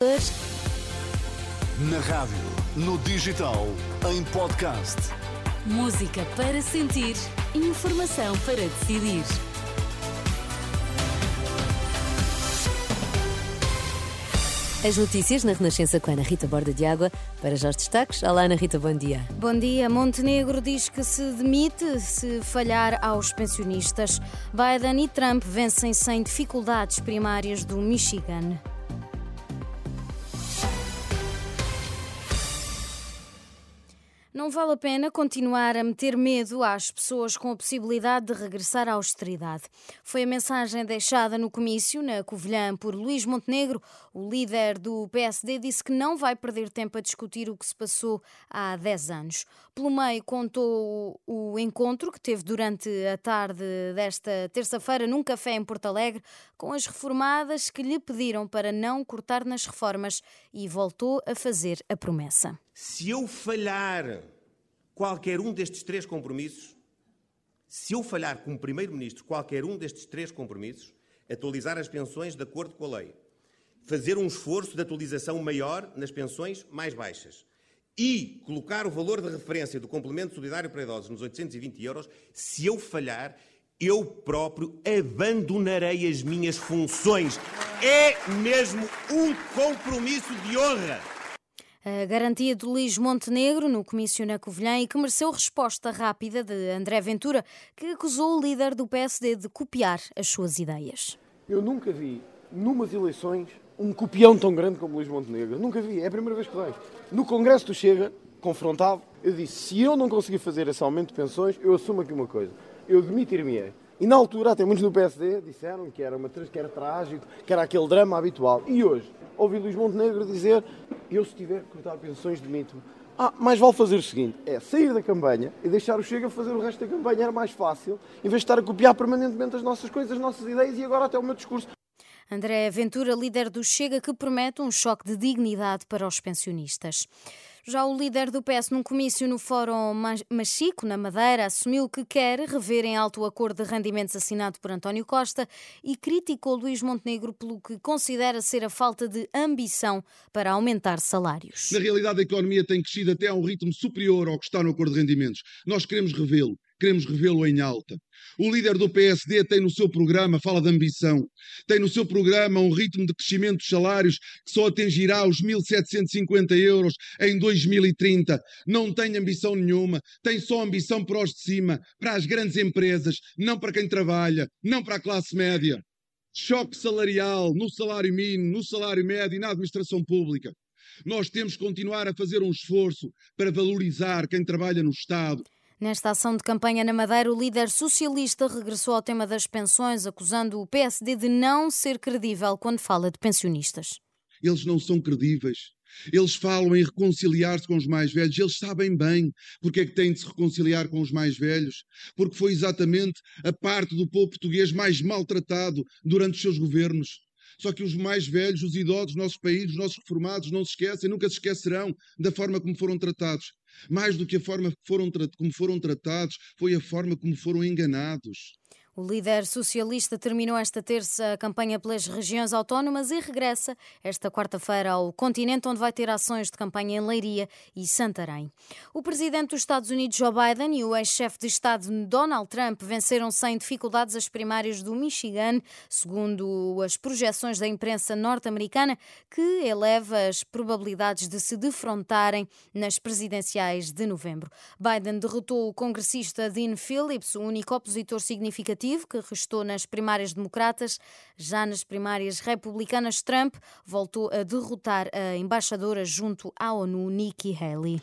Na rádio, no digital, em podcast. Música para sentir, informação para decidir. As notícias na Renascença com a Ana Rita Borda de Água. Para já os destaques. Olá, Ana Rita, bom dia. Bom dia. Montenegro diz que se demite se falhar aos pensionistas. Biden e Trump vencem sem dificuldades primárias do Michigan. Não vale a pena continuar a meter medo às pessoas com a possibilidade de regressar à austeridade. Foi a mensagem deixada no comício, na Covilhã, por Luís Montenegro. O líder do PSD disse que não vai perder tempo a discutir o que se passou há 10 anos. Pelo meio, contou o encontro que teve durante a tarde desta terça-feira num café em Porto Alegre com as reformadas que lhe pediram para não cortar nas reformas e voltou a fazer a promessa. Se eu falhar qualquer um destes três compromissos, se eu falhar como Primeiro-Ministro qualquer um destes três compromissos, atualizar as pensões de acordo com a lei, fazer um esforço de atualização maior nas pensões mais baixas e colocar o valor de referência do complemento solidário para idosos nos 820 euros, se eu falhar, eu próprio abandonarei as minhas funções. É mesmo um compromisso de honra. A garantia de Luís Montenegro no comício na Covilhã e que mereceu resposta rápida de André Ventura, que acusou o líder do PSD de copiar as suas ideias. Eu nunca vi, numas eleições, um copião tão grande como Luís Montenegro. Nunca vi, é a primeira vez que vejo. No Congresso do Chega, confrontado, eu disse: se eu não conseguir fazer esse aumento de pensões, eu assumo aqui uma coisa: eu demitir-me-ei. E na altura, até muitos do PSD disseram que era, uma, que era trágico, que era aquele drama habitual. E hoje, ouvi Luís Montenegro dizer: eu, se tiver que cortar pensões, demito-me. Ah, mais vale fazer o seguinte: é sair da campanha e deixar o Chega fazer o resto da campanha. Era mais fácil, em vez de estar a copiar permanentemente as nossas coisas, as nossas ideias e agora até o meu discurso. André Ventura, líder do Chega, que promete um choque de dignidade para os pensionistas. Já o líder do PS, num comício no Fórum Machico, na Madeira, assumiu que quer rever em alto o acordo de rendimentos assinado por António Costa e criticou Luís Montenegro pelo que considera ser a falta de ambição para aumentar salários. Na realidade, a economia tem crescido até a um ritmo superior ao que está no acordo de rendimentos. Nós queremos revê-lo queremos revê-lo em alta. O líder do PSD tem no seu programa, fala de ambição, tem no seu programa um ritmo de crescimento dos salários que só atingirá os 1.750 euros em 2030. Não tem ambição nenhuma, tem só ambição para os de cima, para as grandes empresas, não para quem trabalha, não para a classe média. Choque salarial no salário mínimo, no salário médio e na administração pública. Nós temos que continuar a fazer um esforço para valorizar quem trabalha no Estado, Nesta ação de campanha na Madeira, o líder socialista regressou ao tema das pensões, acusando o PSD de não ser credível quando fala de pensionistas. Eles não são credíveis. Eles falam em reconciliar-se com os mais velhos. Eles sabem bem porque é que têm de se reconciliar com os mais velhos. Porque foi exatamente a parte do povo português mais maltratado durante os seus governos. Só que os mais velhos, os idosos, os nossos países, os nossos reformados, não se esquecem, nunca se esquecerão da forma como foram tratados. Mais do que a forma foram, como foram tratados, foi a forma como foram enganados. O líder socialista terminou esta terça a campanha pelas regiões autónomas e regressa esta quarta-feira ao continente, onde vai ter ações de campanha em Leiria e Santarém. O presidente dos Estados Unidos, Joe Biden, e o ex-chefe de Estado, Donald Trump, venceram sem dificuldades as primárias do Michigan, segundo as projeções da imprensa norte-americana, que eleva as probabilidades de se defrontarem nas presidenciais de novembro. Biden derrotou o congressista Dean Phillips, o único opositor significativo que restou nas primárias democratas. Já nas primárias republicanas, Trump voltou a derrotar a embaixadora junto à ONU, Nikki Haley.